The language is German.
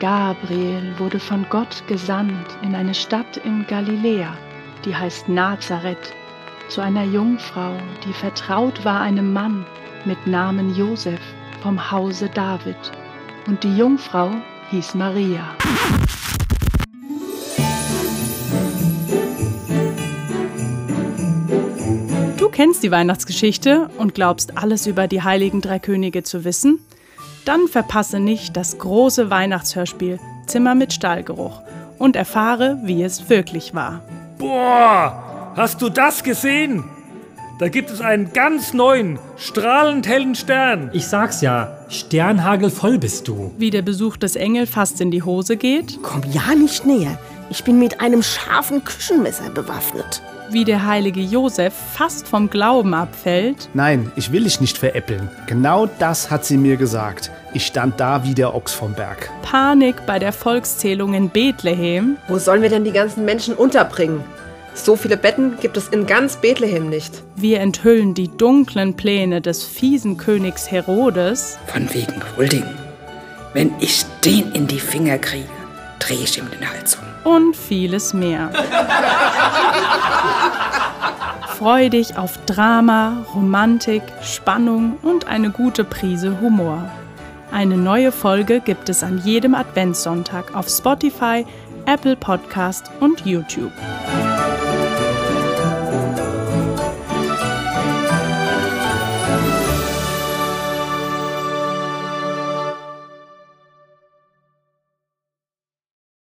Gabriel wurde von Gott gesandt in eine Stadt in Galiläa, die heißt Nazareth, zu einer Jungfrau, die vertraut war einem Mann mit Namen Josef vom Hause David. Und die Jungfrau hieß Maria. Du kennst die Weihnachtsgeschichte und glaubst alles über die heiligen drei Könige zu wissen? Dann verpasse nicht das große Weihnachtshörspiel Zimmer mit Stallgeruch und erfahre, wie es wirklich war. Boah, hast du das gesehen? Da gibt es einen ganz neuen, strahlend hellen Stern. Ich sag's ja, Sternhagel voll bist du. Wie der Besuch des Engel fast in die Hose geht. Komm ja nicht näher. Ich bin mit einem scharfen Küchenmesser bewaffnet. Wie der heilige Josef fast vom Glauben abfällt. Nein, ich will dich nicht veräppeln. Genau das hat sie mir gesagt. Ich stand da wie der Ochs vom Berg. Panik bei der Volkszählung in Bethlehem. Wo sollen wir denn die ganzen Menschen unterbringen? So viele Betten gibt es in ganz Bethlehem nicht. Wir enthüllen die dunklen Pläne des fiesen Königs Herodes. Von wegen Huldigen. Wenn ich den in die Finger kriege, drehe ich ihm den Hals um. Und vieles mehr. Freu dich auf Drama, Romantik, Spannung und eine gute Prise Humor. Eine neue Folge gibt es an jedem Adventssonntag auf Spotify, Apple Podcast und YouTube.